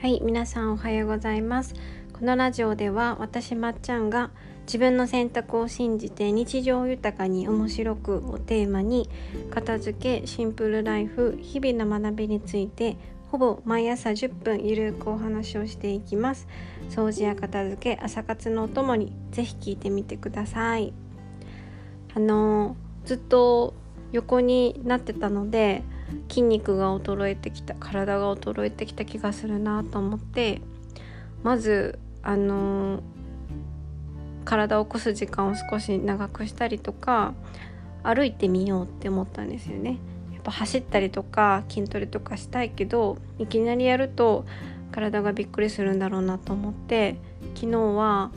はい皆さんおはようございます。このラジオでは私まっちゃんが自分の選択を信じて日常豊かに面白くをテーマに片付けシンプルライフ日々の学びについてほぼ毎朝10分ゆるくお話をしていきます。掃除や片付け朝活のお供にぜひ聞いてみてください。あのずっと横になってたので筋肉が衰えてきた体が衰えてきた気がするなと思ってまずあの体を起こす時間を少し長くしたりとか歩いてみようって思ったんですよね。やっぱ走ったりとか筋トレとかしたいけどいきなりやると体がびっくりするんだろうなと思って昨日は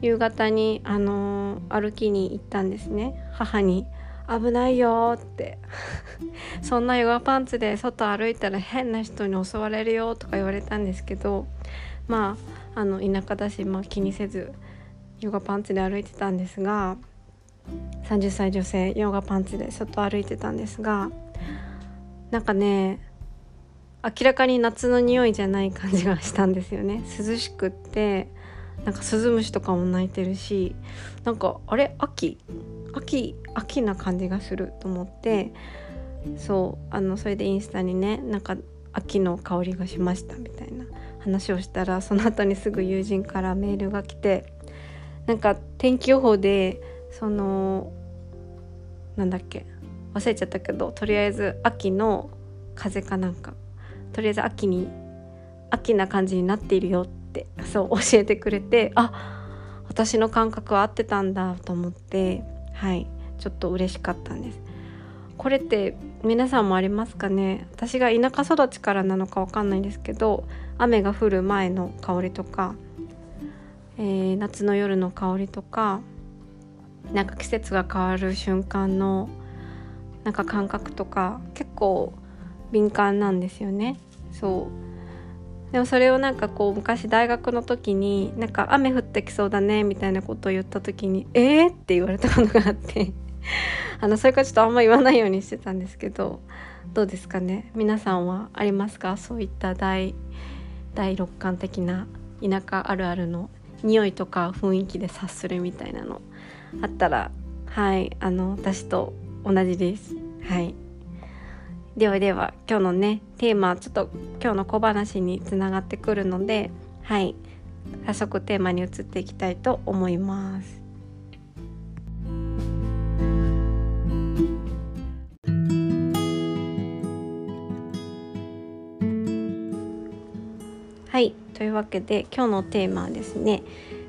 夕方にあの歩きに行ったんですね母に危ないよって。そんなヨガパンツで外歩いたら変な人に襲われるよとか言われたんですけどまああの田舎だし、まあ、気にせずヨガパンツで歩いてたんですが30歳女性ヨガパンツで外歩いてたんですがなんかね明らかに夏の匂いじゃない感じがしたんですよね。涼しくってなんかスズムシとかも鳴いてるしなんかあれ秋秋秋な感じがすると思ってそうあのそれでインスタにねなんか秋の香りがしましたみたいな話をしたらその後にすぐ友人からメールが来てなんか天気予報でそのなんだっけ忘れちゃったけどとりあえず秋の風かなんかとりあえず秋に秋な感じになっているよってそう教えてくれてあ私の感覚は合ってたんだと思ってはいちょっと嬉しかったんです。これって皆さんもありますかね？私が田舎育ちからなのかわかんないんですけど雨が降る前の香りとか、えー、夏の夜の香りとかなんか季節が変わる瞬間のなんか感覚とか結構敏感なんですよね。そう。でもそれをなんかこう昔大学の時になんか雨降ってきそうだねみたいなことを言った時に「えー?」って言われたことがあって。あのそれからちょっとあんま言わないようにしてたんですけどどうですかね？皆さんはありますか？そういった大第六感的な田舎あるあるの匂いとか雰囲気で察するみたいなのあったらはいあの私と同じです。はい。ではでは今日のねテーマちょっと今日の小話につながってくるのではい。早速テーマに移っていきたいと思います。はい。というわけで今日のテーマはですね、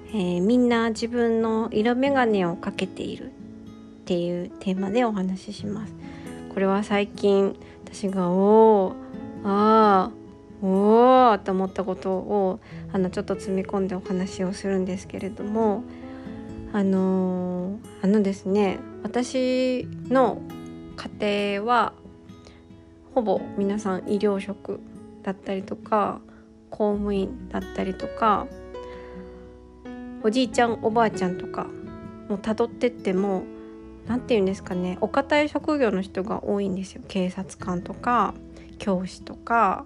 えー、みんな自分の色眼鏡をかけているっていうテーマでお話しします。これは最近私がおーあーおーと思ったことをあのちょっと積み込んでお話をするんですけれどもあのー、あのですね私の家庭はほぼ皆さん医療職だったりとか公務員だったりとかおじいちゃんおばあちゃんとかもう辿ってっても何て言うんですかね。お堅い職業の人が多いんですよ。警察官とか教師とか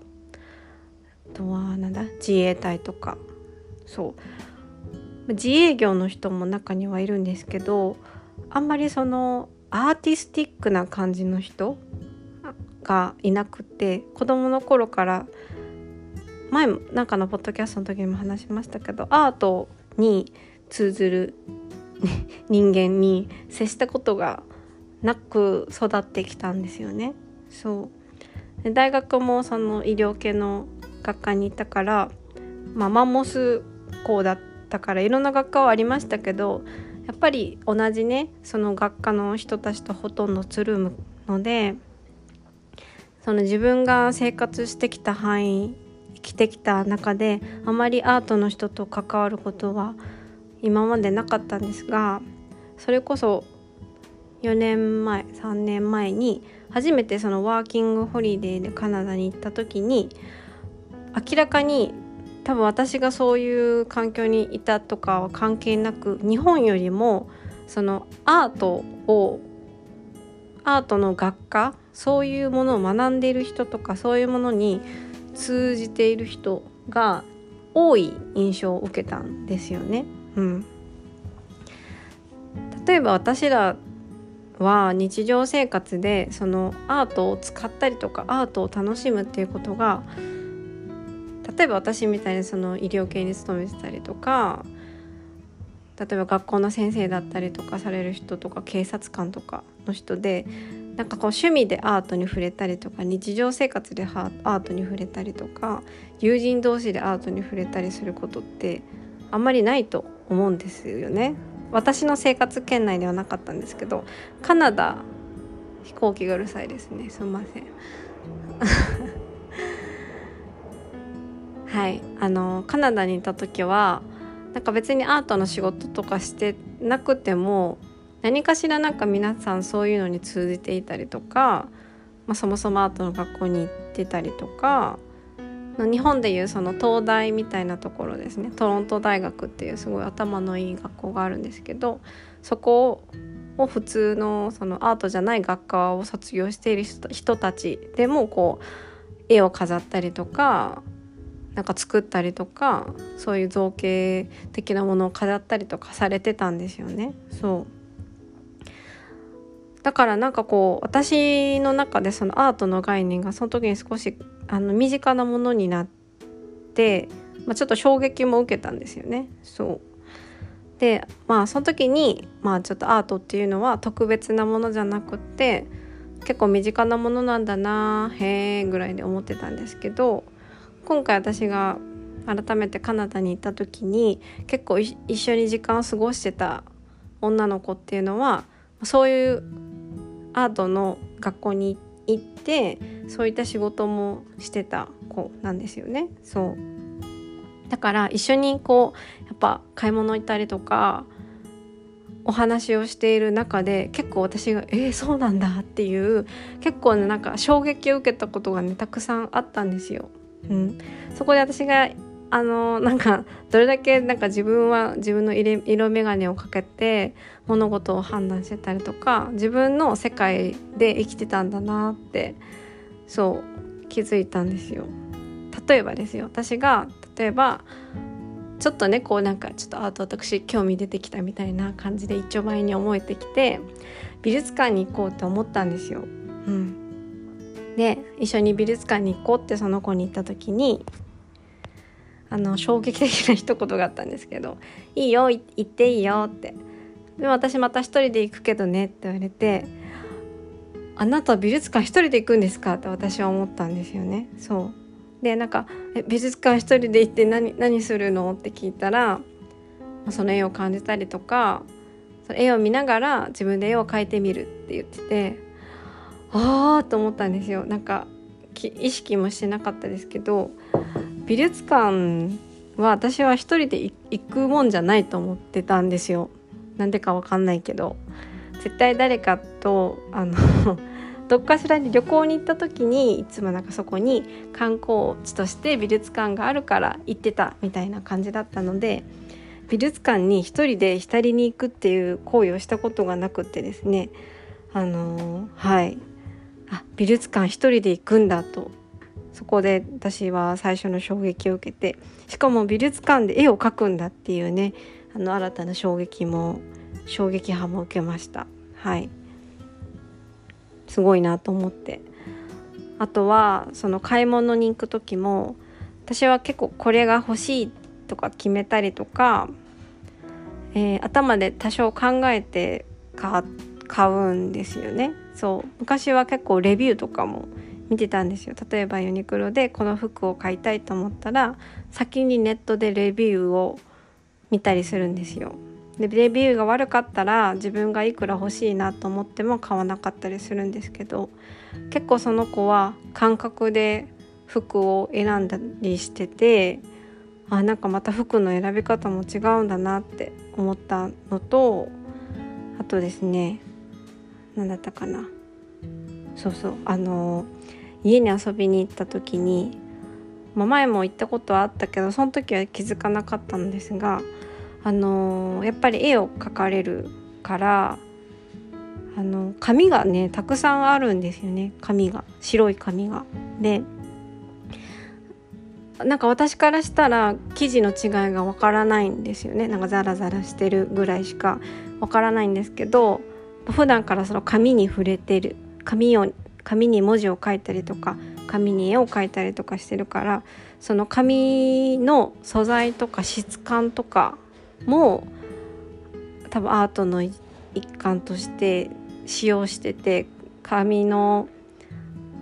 あとはなんだ自衛隊とか。そう。自営業の人も中にはいるんですけどあんまりそのアーティスティックな感じの人がいなくて子供の頃から前なんかのポッドキャストの時にも話しましたけどアートに通ずる 人間に接したことがなく育ってきたんですよね。そう大学もその医療系の学科に行ったから、まあ、マンモス校だったからいろんな学科はありましたけどやっぱり同じねその学科の人たちとほとんどつるむのでその自分が生活してきた範囲生きてきた中であまりアートの人と関わることは今までなかったんですがそれこそ4年前3年前に初めてそのワーキングホリデーでカナダに行った時に明らかに多分私がそういう環境にいたとかは関係なく日本よりもそのアートをアートの学科そういうものを学んでいる人とかそういうものに通じている人が多い印象を受けたんですよね。うん、例えば私らは日常生活でそのアートを使ったりとかアートを楽しむっていうことが例えば私みたいにその医療系に勤めてたりとか例えば学校の先生だったりとかされる人とか警察官とかの人でなんかこう趣味でアートに触れたりとか日常生活でアートに触れたりとか友人同士でアートに触れたりすることってあんまりないと思うんですよね。私の生活圏内ではなかったんですけどカナダ飛行機がうるさいですね。すみません。はい。あのカナダにいた時はなんか別にアートの仕事とかしてなくても何かしらなんか皆さんそういうのに通じていたりとか、まあ、そもそもアートの学校に行ってたりとか日本でいうその東大みたいなところですねトロント大学っていうすごい頭のいい学校があるんですけどそこを普通のそのアートじゃない学科を卒業している人たちでもこう絵を飾ったりとかなんか作ったりとかそういう造形的なものを飾ったりとかされてたんですよね。そうだからなんかこう私の中でそのアートの概念がその時に少しあの身近なものになって、まあ、ちょっと衝撃も受けたんですよね。そうでまあその時に、まあ、ちょっとアートっていうのは特別なものじゃなくて結構身近なものなんだなへえぐらいで思ってたんですけど今回私が改めてカナダに行った時に結構一緒に時間を過ごしてた女の子っていうのはそういうアートの学校に行って行ってそういった仕事もしてた子なんですよね。そうだから一緒にこうやっぱ買い物行ったりとかお話をしている中で結構私が「えー、そうなんだ」っていう結構ねなんか衝撃を受けたことがねたくさんあったんですよ。うん、そこで私があのなんかどれだけなんか自分は自分の色眼鏡をかけて物事を判断してたりとか自分の世界で生きてたんだなってそう気づいたんですよ。例えばですよ私が例えばちょっとねこうなんかちょっとアート私興味出てきたみたいな感じで一丁前に思えてきて美術館に行こうって思ったんですよ。うん、で一緒に美術館に行こうってその子に言った時にあの衝撃的な一言があったんですけど「いいよ行っていいよ」って「でも私また一人で行くけどね」って言われて「あなた美術館一人で行くんですか?」って私は思ったんですよね。そうでなんか「美術館一人で行って何何するの?」って聞いたらその絵を感じたりとか絵を見ながら自分で絵を描いてみるって言っててああと思ったんですよなんか意識もしてなかったですけど美術館は私は一人で行くもんじゃないと思ってたんですよ。なんでかわかんないけど。絶対誰かとあの どっかしらに旅行に行った時にいつもなんかそこに観光地として美術館があるから行ってたみたいな感じだったので美術館に一人で浸りに行くっていう行為をしたことがなくってですね。あのはい。あ美術館一人で行くんだとそこで私は最初の衝撃を受けてしかも美術館で絵を描くんだっていうねあの新たな衝撃も衝撃波も受けました。はい。すごいなと思って。あとはその買い物に行く時も私は結構これが欲しいとか決めたりとか、えー、頭で多少考えて買うんですよね。そう。昔は結構レビューとかも見てたんですよ。例えばユニクロでこの服を買いたいと思ったら先にネットでレビューを見たりするんですよ。でレビューが悪かったら自分がいくら欲しいなと思っても買わなかったりするんですけど結構その子は感覚で服を選んだりしててあなんかまた服の選び方も違うんだなって思ったのとあとですね何だったかな。そうそうあの家に遊びに行った時に、まあ、前も行ったことはあったけどその時は気づかなかったんですがあのやっぱり絵を描かれるからあの紙がねたくさんあるんですよね。紙が。白い紙が。でなんか私からしたら生地の違いがわからないんですよね。なんかザラザラしてるぐらいしかわからないんですけど普段からその紙に触れてる紙を紙に文字を書いたりとか紙に絵を描いたりとかしてるからその紙の素材とか質感とかも多分アートの一環として使用してて紙の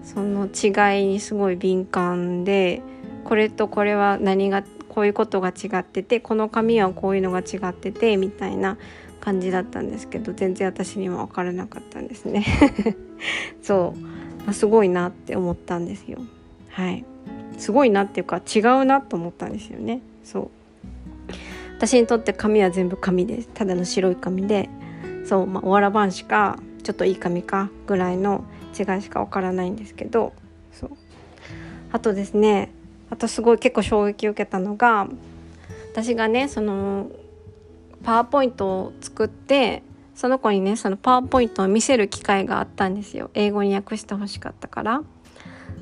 その違いにすごい敏感でこれとこれは何がこういうことが違っててこの紙はこういうのが違っててみたいな感じだったんですけど全然私には分からなかったんですね。そう。すごいなって思ったんですよ。はい。すごいなっていうか違うなと思ったんですよね。そう。私にとって紙は全部紙です。ただの白い紙で。そう、まあ、おわらばんしかちょっといい紙かぐらいの違いしかわからないんですけど。そう。あとですねあとすごい結構衝撃を受けたのが私がねそのパワーポイントを作ってその子にねそのパワーポイントを見せる機会があったんですよ。英語に訳してほしかったから。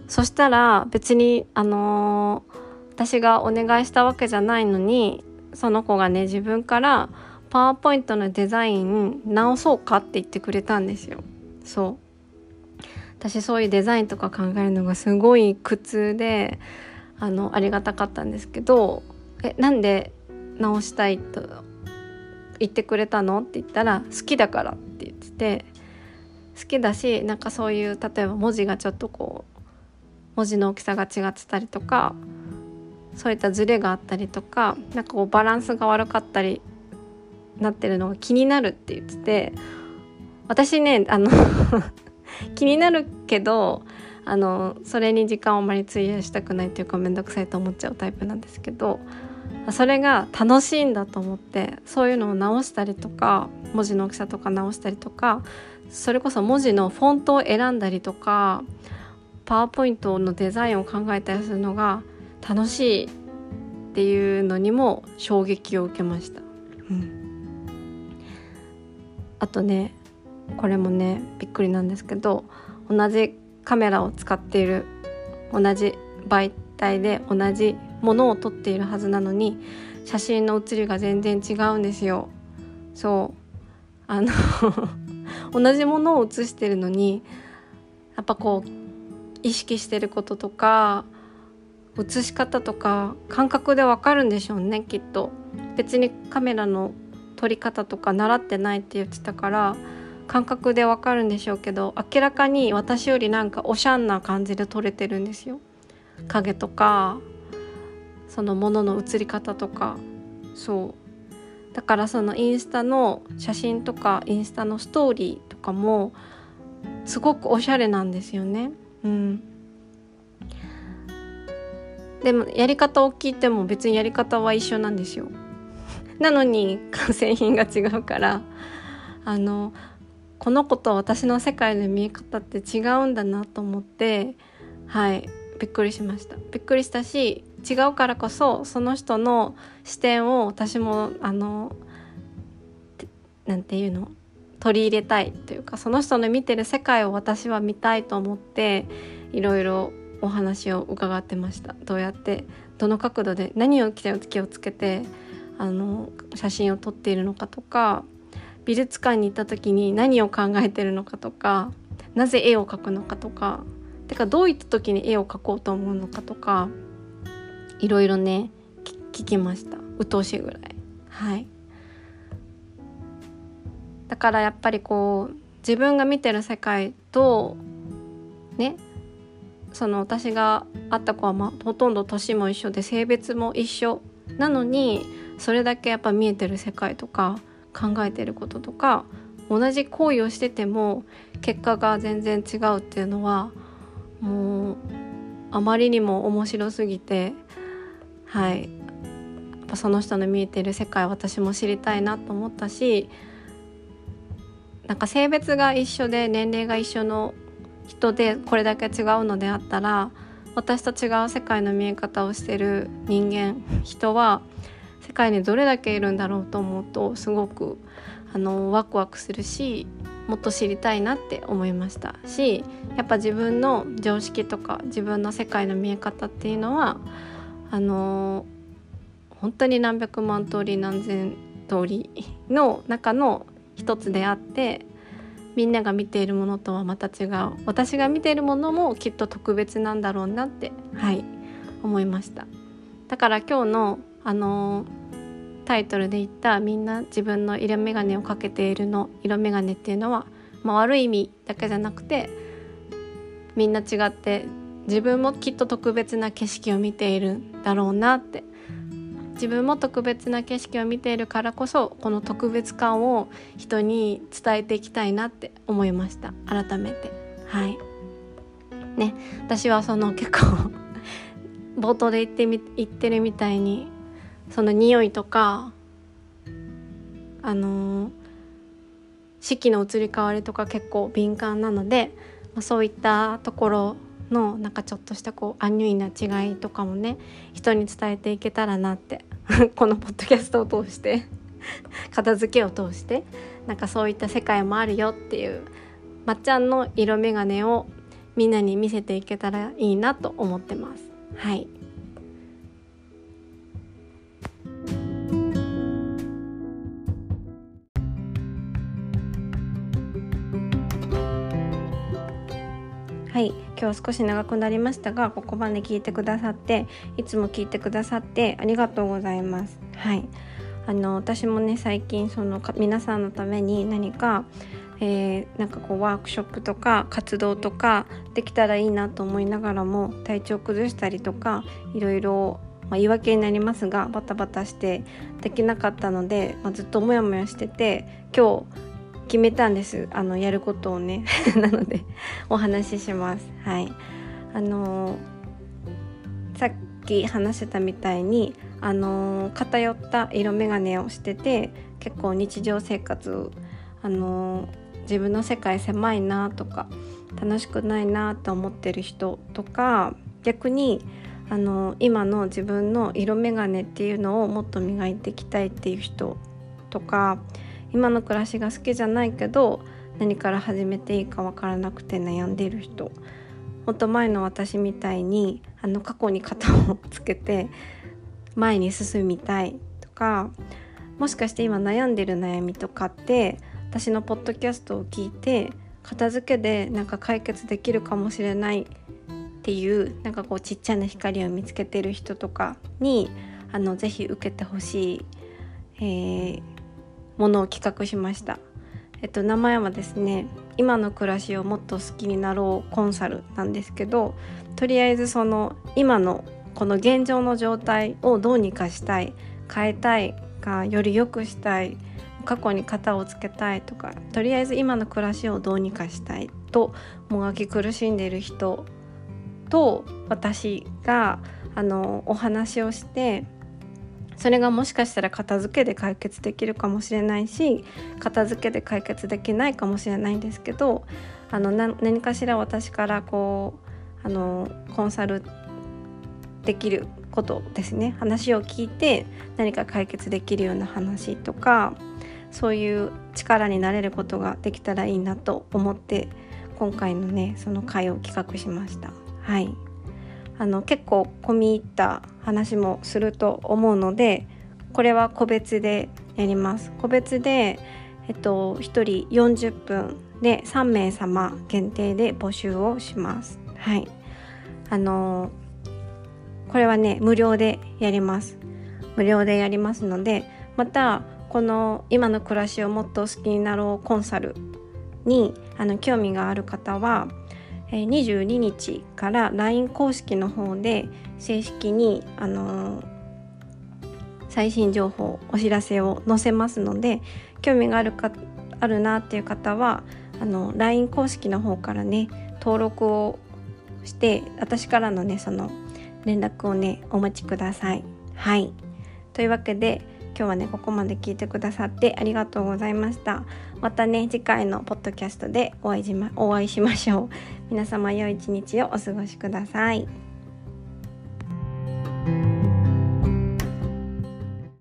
そしたら別にあのー、私がお願いしたわけじゃないのにその子がね自分からパワーポイントのデザイン直そうかって言ってくれたんですよ。そう。私そういうデザインとか考えるのがすごい苦痛であのありがたかったんですけど「えなんで直したいと言ってくれたの?」って言ったら「好きだから」って言ってて好きだしなんかそういう例えば文字がちょっとこう文字の大きさが違ってたりとかそういったズレがあったりとかなんかこうバランスが悪かったりなってるのが気になるって言ってて私ねあの 気になるけどあのそれに時間をあまり費やしたくないっていうか面倒くさいと思っちゃうタイプなんですけどそれが楽しいんだと思ってそういうのを直したりとか文字の大きさとか直したりとかそれこそ文字のフォントを選んだりとかパワーポイントのデザインを考えたりするのが楽しいっていうのにも衝撃を受けました。うん、あとねこれもねびっくりなんですけど同じカメラを使っている同じ媒体で同じものを撮っているはずなのに写真の写りが全然違うんですよ。そう。あの 同じものを写してるのにやっぱこう意識してることとか写し方とか感覚でわかるんでしょうねきっと。別にカメラの撮り方とか習ってないって言ってたから感覚でわかるんでしょうけど明らかに私よりなんかおしゃんな感じで撮れてるんですよ。影とかそのものの写り方とかそう。だからそのインスタの写真とかインスタのストーリーとかもすごくおしゃれなんですよね。うん。でもやり方を聞いても別にやり方は一緒なんですよ。なのに 完成品が違うからあのこの子と私の世界の見え方って違うんだなと思ってはいびっくりしました。びっくりしたし違うからこそその人の視点を私もあのなんていうの？取り入れたいというかその人の見てる世界を私は見たいと思っていろいろお話を伺ってました。どうやってどの角度で何を気をつけてあの写真を撮っているのかとか美術館に行った時に何を考えてるのかとかなぜ絵を描くのかとかてかどういった時に絵を描こうと思うのかとかいろいろね聞きました。鬱陶しいぐらい。はい。だからやっぱりこう自分が見てる世界とねその私が会った子は、まあ、ほとんど年も一緒で性別も一緒。なのにそれだけやっぱ見えてる世界とか考えてることとか同じ行為をしてても結果が全然違うっていうのはもうあまりにも面白すぎてはい。やっぱその人の見えてる世界私も知りたいなと思ったしなんか性別が一緒で年齢が一緒の人でこれだけ違うのであったら私と違う世界の見え方をしてる人間人は世界にどれだけいるんだろうと思うとすごくあのワクワクするしもっと知りたいなって思いましたしやっぱ自分の常識とか自分の世界の見え方っていうのはあの本当に何百万通り何千通りの中の一つであってみんなが見ているものとはまた違う。私が見ているものもきっと特別なんだろうなってはい思いました。だから今日のあのタイトルで言ったみんな自分の色眼鏡をかけているの色眼鏡っていうのは、まあ、悪い意味だけじゃなくてみんな違って自分もきっと特別な景色を見ているんだろうなって。自分も特別な景色を見ているからこそこの特別感を人に伝えていきたいなって思いました。改めて。はい。ね私はその結構冒頭で言ってみ言ってるみたいにその匂いとかあのー、四季の移り変わりとか結構敏感なので、ま、そういったところのなんかちょっとしたこうアンニュイな違いとかもね人に伝えていけたらなって このポッドキャストを通して 片付けを通してなんかそういった世界もあるよっていうまっちゃんの色眼鏡をみんなに見せていけたらいいなと思ってます。はいはい今日少し長くなりましたがここまで聞いてくださっていつも聞いてくださってありがとうございます。はい。あの私もね最近その皆さんのために何かえー、なんかこうワークショップとか活動とかできたらいいなと思いながらも体調崩したりとかいろいろ、まあ、言い訳になりますがバタバタしてできなかったので、まあ、ずっとモヤモヤしてて今日決めたんです。あのやることをね。なのでお話しします。はい。あの、さっき話してたみたいにあの、偏った色眼鏡をしてて結構日常生活あの、自分の世界狭いなとか楽しくないなと思ってる人とか逆にあの今の自分の色眼鏡っていうのをもっと磨いていきたいっていう人とか今の暮らしが好きじゃないけど何から始めていいか分からなくて悩んでる人。もっと前の私みたいにあの過去に肩をつけて前に進みたいとかもしかして今悩んでる悩みとかって私のポッドキャストを聞いて片付けでなんか解決できるかもしれないっていうなんかこうちっちゃな光を見つけてる人とかにあのぜひ受けてほしい、えー、ものを企画しました。えっと、名前はですね今の暮らしをもっと好きになろうコンサルなんですけどとりあえずその今のこの現状の状態をどうにかしたい変えたいかより良くしたい過去に型をつけたいとかとりあえず今の暮らしをどうにかしたいともがき苦しんでいる人と私があのお話をしてそれがもしかしたら片付けで解決できるかもしれないし片付けで解決できないかもしれないんですけどあの何かしら私からこうあのコンサルできることですね話を聞いて何か解決できるような話とかそういう力になれることができたらいいなと思って今回のねその会を企画しました。はいあの結構込み入った話もすると思うのでこれは個別でやります。個別で、えっと、1人40分で3名様限定で募集をします。はい。あのこれはね無料でやります。無料でやりますのでまたこの今の暮らしをもっと好きになろうコンサルにあの興味がある方は22日から LINE 公式の方で正式に、あのー、最新情報お知らせを載せますので興味があるかあるなっていう方はあの LINE 公式の方からね登録をして私からのねその連絡をねお待ちください。はいというわけで今日はねここまで聞いてくださってありがとうございました。またね次回のポッドキャストでお会いしまお会いしましょう。皆様良い一日をお過ごしください。